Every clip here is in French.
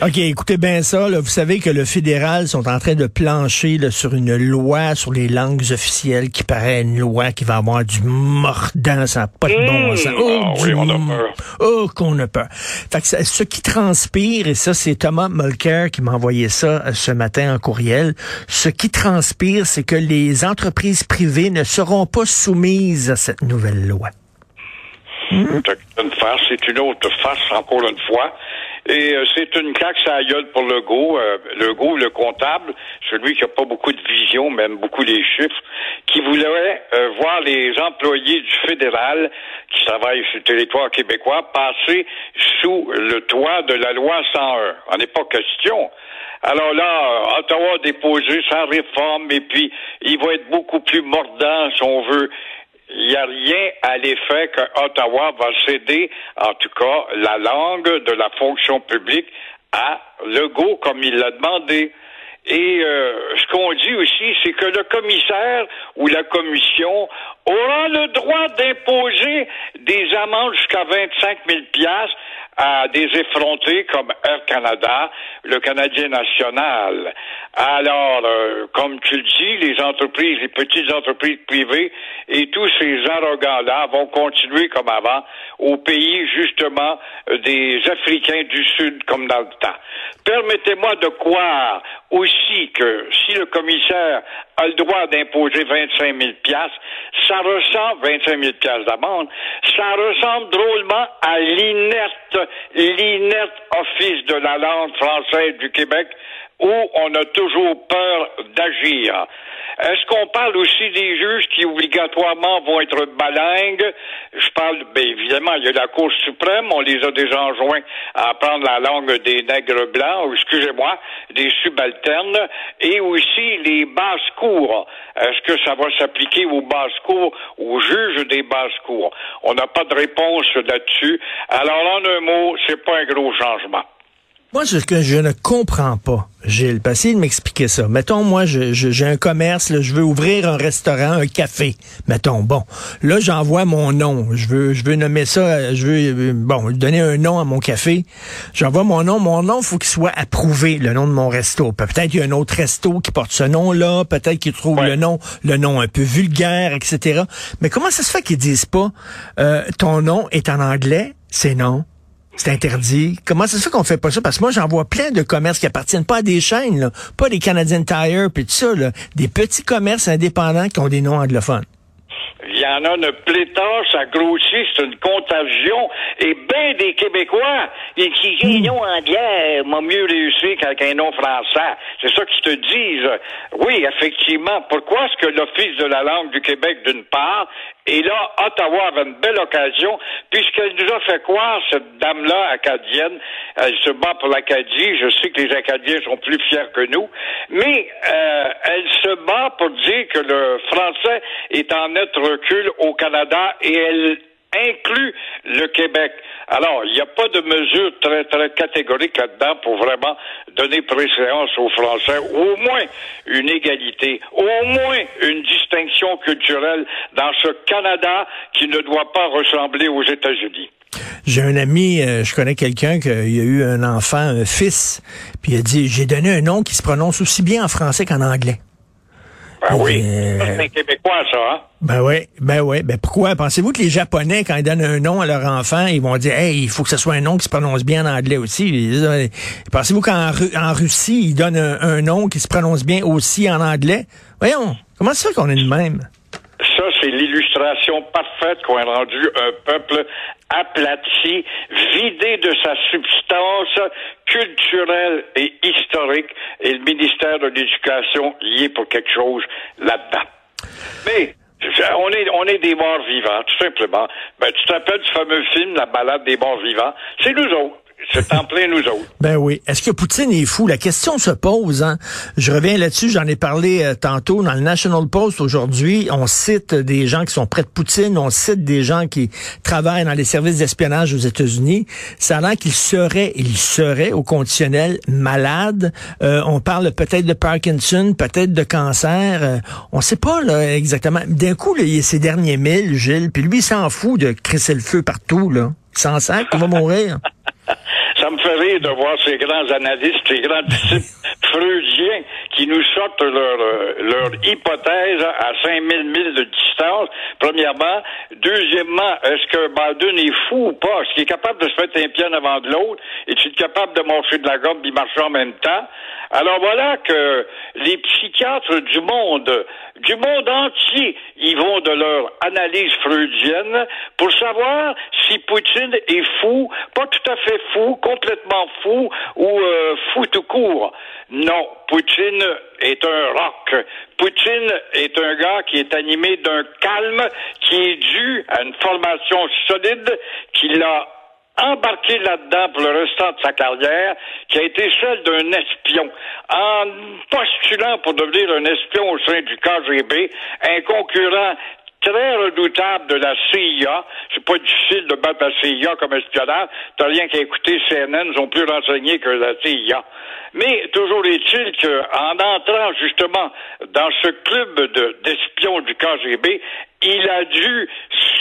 OK, écoutez bien ça. Là. Vous savez que le fédéral sont en train de plancher là, sur une loi sur les langues officielles qui paraît une loi qui va avoir du mordant, ça n'a pas de bon Mmh. sens. Ah oui, on a peur. Oh, qu'on a peur. Fait que ça- ce qui transpire, et ça, c'est Thomas Mulcair qui m'a envoyé ça euh, ce matin en courriel, ce qui transpire, c'est que les entreprises privées ne seront pas soumises à cette nouvelle loi. C'est une farce, c'est une autre farce, encore une fois. Et euh, c'est une claque gueule pour Legault. Euh, Legault, le comptable, celui qui n'a pas beaucoup de vision, même beaucoup les chiffres, qui voulait euh, voir les employés du fédéral qui travaillent sur le territoire québécois passer sous le toit de la loi 101. On n'est pas question. Alors là, Ottawa a déposé sa réforme et puis il va être beaucoup plus mordant, si on veut, il n'y a rien à l'effet que Ottawa va céder, en tout cas, la langue de la fonction publique à Legault, comme il l'a demandé. Et euh, ce qu'on dit aussi, c'est que le commissaire ou la commission aura le droit d'imposer des amendes jusqu'à 25 000 piastres à des effrontés comme Air Canada, le Canadien national. Alors, euh, comme tu le dis, les entreprises, les petites entreprises privées et tous ces arrogants-là vont continuer comme avant au pays, justement, des Africains du Sud, comme dans le temps. Permettez-moi de croire aussi que si le commissaire a le droit d'imposer 25 000 piastres, ça ressemble, 25 000 piastres d'amende, ça ressemble drôlement à l'inerte, l'inerte office de la langue française du Québec où on a toujours peur d'agir. Est-ce qu'on parle aussi des juges qui obligatoirement vont être balingues? Je parle, bien évidemment, il y a la Cour suprême, on les a déjà enjoints à apprendre la langue des nègres blancs, excusez-moi, des subalternes, et aussi les basses cours. Est-ce que ça va s'appliquer aux basses cours, aux juges des basses cours? On n'a pas de réponse là-dessus. Alors, en un mot, c'est pas un gros changement. Moi, ce que je ne comprends pas, Gilles, parce de m'expliquer ça. Mettons, moi, je- je- j'ai un commerce, là, je veux ouvrir un restaurant, un café. Mettons, bon, là, j'envoie mon nom. Je veux, je veux nommer ça, euh, je veux, euh, bon, donner un nom à mon café. J'envoie mon nom. Mon nom, faut qu'il soit approuvé, le nom de mon resto. Pe- Peut-être qu'il y a un autre resto qui porte ce nom-là. Peut-être qu'il trouve Ouais. le nom, le nom un peu vulgaire, etc. Mais comment ça se fait qu'ils disent pas, euh, ton nom est en anglais, c'est non. C'est interdit. Comment ça se fait qu'on fait pas ça? Parce que moi, j'en vois plein de commerces qui appartiennent pas à des chaînes, là. pas des Canadian Tire, puis tout ça, là. des petits commerces indépendants qui ont des noms anglophones. Il y en a une pléthore, ça grossit, c'est une contagion. Et bien des Québécois et qui un nom anglais m'a mieux réussi qu'avec un nom français. C'est ça qu'ils te disent. Oui, effectivement. Pourquoi est-ce que l'Office de la langue du Québec, d'une part, et là, Ottawa avait une belle occasion, puisqu'elle nous a fait croire, cette dame-là, acadienne, elle se bat pour l'Acadie, je sais que les Acadiens sont plus fiers que nous, mais euh, elle se bat pour dire que le français est en net recul au Canada et elle inclut le Québec. Alors, il n'y a pas de mesure très, très catégorique là-dedans pour vraiment donner préséance aux Français, au moins une égalité, au moins une distinction culturelle dans ce Canada qui ne doit pas ressembler aux États-Unis. J'ai un ami, euh, je connais quelqu'un qui a eu un enfant, un fils, puis il a dit, j'ai donné un nom qui se prononce aussi bien en français qu'en anglais. Ben oui, Euh, c'est Québécois, ça, hein? Ben oui, ben oui. Ben pourquoi? Pensez-vous que les Japonais, quand ils donnent un nom à leur enfant, ils vont dire, hey, il faut que ce soit un nom qui se prononce bien en anglais aussi? Pensez-vous qu'en Ru- en Russie, ils donnent un, un nom qui se prononce bien aussi en anglais? Voyons, comment ça fait qu'on est de même? Ça, c'est l'illustration parfaite qu'on a rendu un peuple aplati, vidé de sa substance culturelle et historique, et le ministère de l'Éducation est pour quelque chose là-dedans. Mais on est, on est des morts vivants, tout simplement. Ben, tu te rappelles du fameux film La balade des morts vivants? C'est nous autres. C'est en plein nous autres. Ben oui. Est-ce que Poutine est fou? La question se pose. Hein? Je reviens là-dessus. J'en ai parlé euh, tantôt dans le National Post aujourd'hui. On cite des gens qui sont près de Poutine. On cite des gens qui travaillent dans les services d'espionnage aux États-Unis. Ça a l'air qu'il serait, il serait au conditionnel malade. Euh, on parle peut-être de Parkinson, peut-être de cancer. Euh, on sait pas là, exactement. D'un coup, là, il y a ces derniers mille, Gilles. Puis lui, il s'en fout de crisser le feu partout. Là. Sans sac, il va mourir. Ça me fait rire de voir ces grands analystes, ces grands disciples freudiens qui nous sortent leur, euh, leur hypothèse à 5000 milles de distance, premièrement. Deuxièmement, est-ce que Biden est fou ou pas? Est-ce qu'il est capable de se mettre un pied avant de l'autre? Est-il capable de marcher de la gomme et marcher en même temps? Alors voilà que les psychiatres du monde, du monde entier, ils vont de leur analyse freudienne pour savoir si Poutine est fou, pas tout à fait fou, complètement fou ou euh, fou tout court. Non, Poutine est un rock. Poutine est un gars qui est animé d'un calme qui est dû à une formation solide qui l'a embarqué là-dedans pour le restant de sa carrière, qui a été celle d'un espion. En postulant pour devenir un espion au sein du KGB, un concurrent très redoutable de la CIA. C'est pas difficile de battre la CIA comme espionnage. T'as rien qu'à écouter CNN, ils ont plus renseigné que la CIA. Mais toujours est-il qu'en entrant justement dans ce club d'espions du KGB, il a dû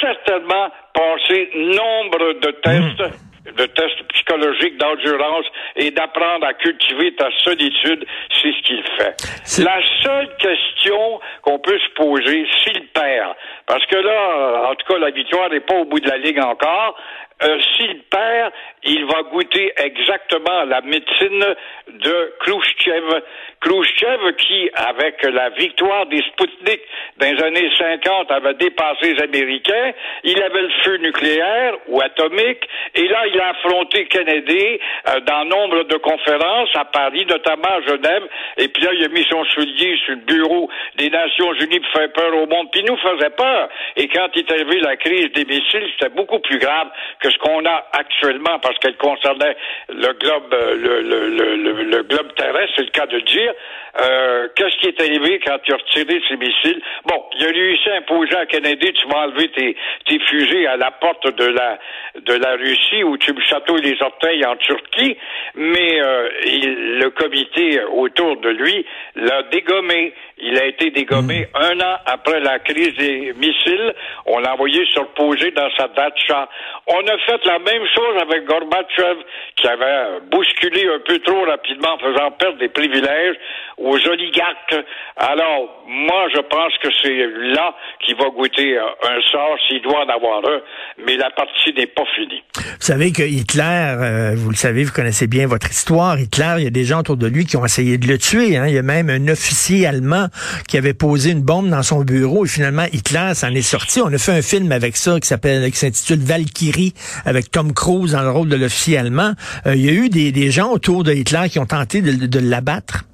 certainement passer nombre de tests. Hmm de tests psychologiques d'endurance et d'apprendre à cultiver ta solitude, c'est ce qu'il fait. La seule question qu'on peut se poser, s'il perd, parce que là, en tout cas, la victoire n'est pas au bout de la ligue encore, euh, s'il perd, il va goûter exactement la médecine de Khrushchev. Khrushchev qui, avec la victoire des Sputnik dans les années 50, avait dépassé les Américains. Il avait le feu nucléaire ou atomique. Et là, il a affronté Kennedy euh, dans nombre de conférences à Paris, notamment à Genève. Et puis là, il a mis son soulier sur le bureau des Nations Unies pour faire peur au monde. Puis nous faisait peur. Et quand il est arrivé la crise des missiles, c'était beaucoup plus grave que ce qu'on a actuellement parce qu'elle concernait le globe, euh, le, globe terrestre, c'est le cas de dire. Euh, Qu'est-ce qui est arrivé quand tu as retiré ces missiles? Bon, il a réussi à imposer à Kennedy, tu vas enlever tes, fusées à la porte de la Russie où tu me chatouilles les orteils en Turquie, mais euh, il, le comité autour de lui l'a dégommé. Il a été dégommé Hmm. un an après la crise des missiles. On l'a envoyé se reposer dans sa datcha. On a fait la même chose avec Gorbatchev, qui avait bousculé un peu trop rapidement en faisant perdre des privilèges aux oligarques. Alors, moi, je pense que c'est là qu'il va goûter un sort, s'il doit en avoir un, mais la partie n'est pas finie. Vous savez que Hitler, euh, vous le savez, vous connaissez bien votre histoire. Hitler, il y a des gens autour de lui qui ont essayé de le tuer. Hein. Il y a même un officier allemand qui avait posé une bombe dans son bureau et finalement Hitler s'en est sorti. On a fait un film avec ça qui s'appelle, qui s'intitule Valkyrie avec Tom Cruise dans le rôle de l'officier allemand. Euh, il y a eu des, des, gens autour de Hitler qui ont tenté de, de l'abattre.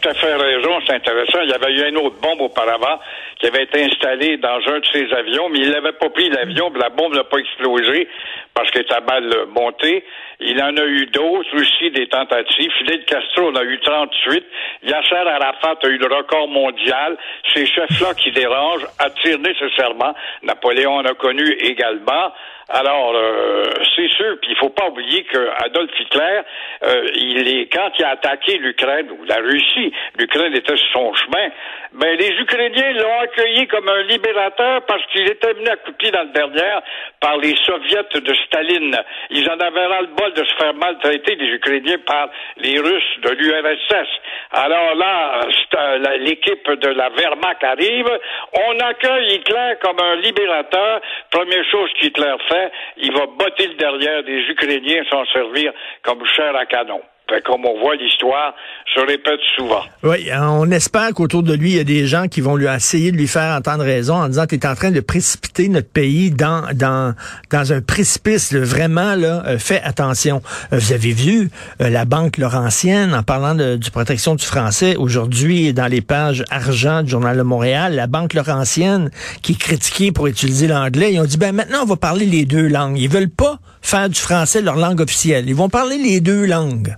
Tout à fait raison, c'est intéressant. Il y avait eu une autre bombe auparavant qui avait été installée dans un de ses avions, mais il n'avait pas pris l'avion, la bombe n'a pas explosé parce qu'elle était mal montée. Il en a eu d'autres aussi, des tentatives. Fidel Castro en a eu 38. Yasser Arafat a eu le record mondial. Ces chefs-là qui dérangent attirent nécessairement. Napoléon en a connu également. Alors, euh, c'est sûr, puis il faut pas oublier que Adolf Hitler, euh, il est quand il a attaqué l'Ukraine ou la Russie, l'Ukraine était sur son chemin. Ben les Ukrainiens l'ont accueilli comme un libérateur parce qu'il était venu à coup de pied dans le derrière par les soviets de Staline. Ils en avaient ras le bol de se faire maltraiter les Ukrainiens par les Russes de l'URSS. Alors là, l'équipe de la Wehrmacht arrive, on accueille Hitler comme un libérateur. Première chose qu'Hitler fait, il va botter le derrière des Ukrainiens sans servir comme chair à canon. Fait comme on voit l'histoire se répète souvent. Oui, on espère qu'autour de lui, il y a des gens qui vont lui essayer de lui faire entendre raison en disant tu es en train de précipiter notre pays dans dans dans un précipice. Là, vraiment, là, euh, fais attention. Euh, vous avez vu euh, la banque Laurentienne, en parlant de, du protection du français, aujourd'hui, dans les pages argent du Journal de Montréal, la banque Laurentienne qui est critiquée pour utiliser l'anglais, ils ont dit ben maintenant on va parler les deux langues. Ils veulent pas faire du français leur langue officielle. Ils vont parler les deux langues.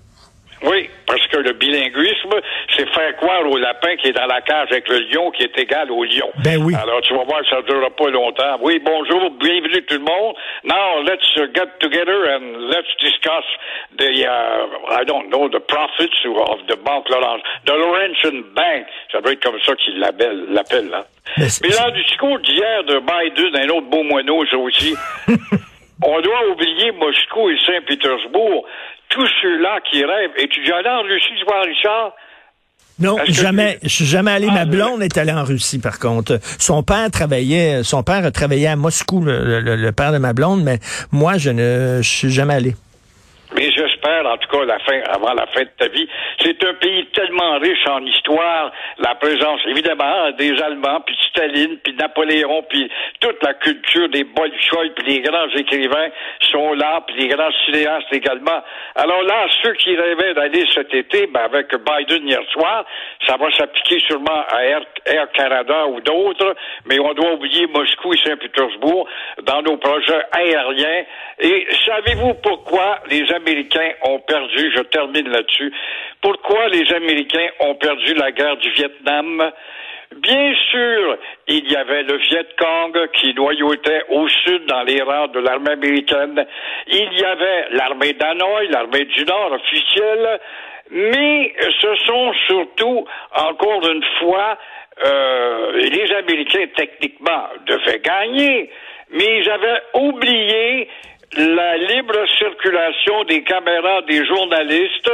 Oui, parce que le bilinguisme, c'est faire croire au lapin qui est dans la cage avec le lion qui est égal au lion. Ben oui. Alors, tu vas voir que ça ne durera pas longtemps. Oui, bonjour, bienvenue tout le monde. Now, let's get together and let's discuss the, uh, I don't know, the profits of the Banque the Laurentian Bank. Ça doit être comme ça qu'ils l'appellent, l'appellent, là. Mais c'est- Mais là, du discours d'hier de Biden, un autre beau moineau, ça aussi. On doit oublier Moscou et Saint-Pétersbourg. Tous ceux-là qui rêvent. Et tu es allé en Russie, tu vois, Richard? Non, jamais. Je suis jamais allé. Ah, Ma je- blonde est allée en Russie, par contre. Son père travaillait, son père travaillait à Moscou, le, le- le père de ma blonde, mais moi, je ne je suis jamais allé. Mais en tout cas, la fin, avant la fin de ta vie. C'est un pays tellement riche en histoire, la présence, évidemment, des Allemands, puis Staline, puis Napoléon, puis toute la culture des Bolchoï, puis les grands écrivains sont là, puis les grands cinéastes également. Alors là, ceux qui rêvaient d'aller cet été, ben, avec Biden hier soir, ça va s'appliquer sûrement à Air, Air Canada ou d'autres, mais on doit oublier Moscou et Saint-Pétersbourg dans nos projets aériens. Et savez-vous pourquoi les Américains ont perdu, je termine là-dessus, pourquoi les Américains ont perdu la guerre du Vietnam? Bien sûr, il y avait le Viet Cong qui noyautait au sud dans les rangs de l'armée américaine. Il y avait l'armée d'Hanoï, l'armée du Nord officielle. Mais ce sont surtout, encore une fois, euh, les Américains techniquement devaient gagner, mais ils avaient oublié la libre circulation des caméras des journalistes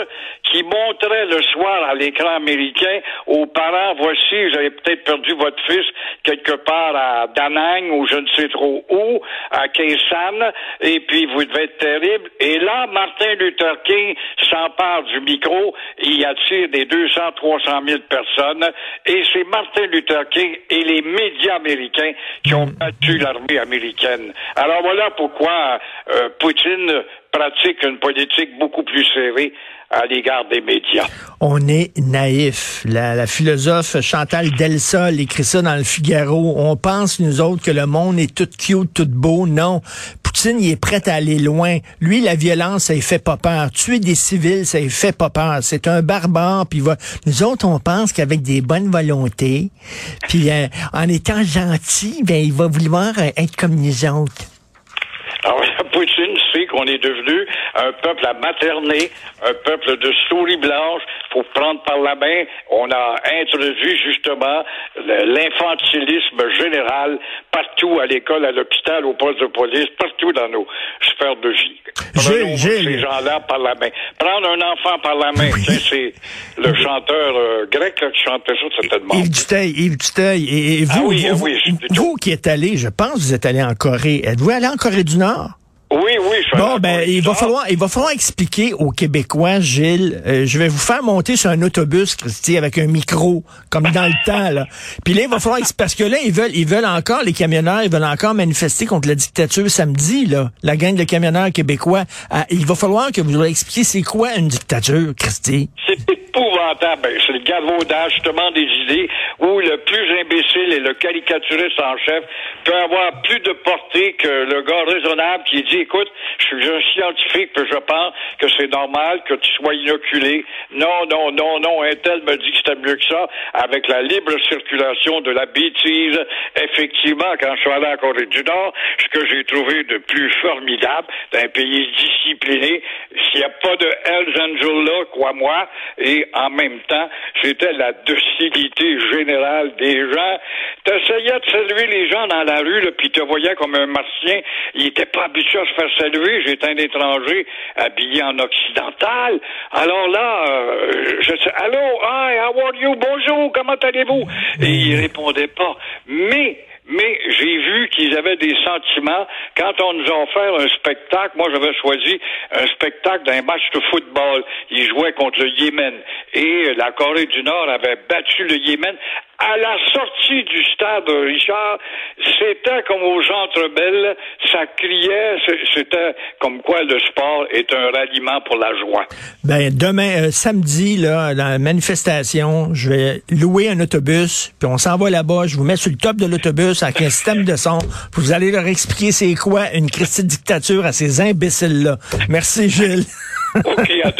qui montraient le soir à l'écran américain aux parents, voici, vous avez peut-être perdu votre fils quelque part à Da Nang ou je ne sais trop où, à Kaysan, et puis vous devez être terrible. Et là, Martin Luther King s'empare du micro, il attire des 200, 300 000 personnes, et c'est Martin Luther King et les médias américains qui ont battu l'armée américaine. Alors voilà pourquoi euh, Poutine pratique une politique beaucoup plus serrée à l'égard des médias. On est naïf. La, la philosophe Chantal Delsol écrit ça dans le Figaro. On pense, nous autres, que le monde est tout cute, tout beau. Non. Poutine, il est prêt à aller loin. Lui, la violence, ça lui fait pas peur. Tuer des civils, ça lui fait pas peur. C'est un barbare, puis va... Nous autres, on pense qu'avec des bonnes volontés, puis euh, en étant gentil, ben, il va vouloir être comme nous autres. Alors, Poutine sait qu'on est devenu un peuple à materner, un peuple de souris blanches. Faut prendre par la main. On a introduit justement l'infantilisme général partout à l'école, à l'hôpital, au poste de police, partout dans nos sphères de vie. Prenons ces gens-là par la main. Prendre un enfant par la main. C'est le chanteur euh, grec là, qui chantait ça, certainement. Yves Duteil, Yves Duteil. Et, et vous, Ah oui, vous, ah oui, vous- vous qui êtes allé, je pense que vous êtes allé en Corée. Êtes-vous allé en Corée du Nord? Oui, oui, je suis Bon, ben, en il va falloir, il va falloir expliquer aux Québécois, Gilles. euh, je vais vous faire monter sur un autobus, Christy, avec un micro, comme dans le temps, là. Puis là, il va falloir, parce que là, ils veulent, ils veulent encore, les camionneurs, ils veulent encore manifester contre la dictature samedi, là. La gang de camionneurs québécois. Il va falloir que vous leur expliquiez c'est quoi une dictature, Christy. C'est épouvantable. Ben, C'est le gavaudage, justement, des idées où le plus imbécile et le caricaturiste en chef peut avoir plus de portée que le gars raisonnable qui dit, écoute, je suis un scientifique, puis je pense que c'est normal que tu sois inoculé. Non, non, non, non, un tel me dit que c'était mieux que ça, avec la libre circulation de la bêtise. Effectivement, quand je suis allé en Corée du Nord, ce que j'ai trouvé de plus formidable d'un pays discipliné, s'il n'y a pas de Hells Angels là, crois-moi, et en même temps, c'était la docilité générale des gens. T'essayais de saluer les gens dans la rue, puis te voyais comme un martien. Il était pas habitué à se faire saluer. J'étais un étranger habillé en occidental. Alors là, euh, je sais, allô, hi, how are you? Bonjour, comment allez-vous? Et il répondait pas. Mais mais j'ai vu qu'ils avaient des sentiments. Quand on nous a offert un spectacle, moi j'avais choisi un spectacle d'un match de football. Ils jouaient contre le Yémen. Et la Corée du Nord avait battu le Yémen À la sortie du stade, Richard, c'était comme au Centre Belle, ça criait, c'était comme quoi le sport est un ralliement pour la joie. Ben demain, euh, samedi, là, dans la manifestation, je vais louer un autobus, puis on s'en va là-bas, je vous mets sur le top de l'autobus avec un système de son, puis vous allez leur expliquer c'est quoi une Christie dictature à ces imbéciles-là. Merci Gilles. OK, à